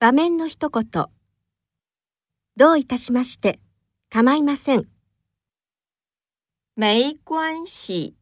場面の一言。どういたしまして。構いません。没关系。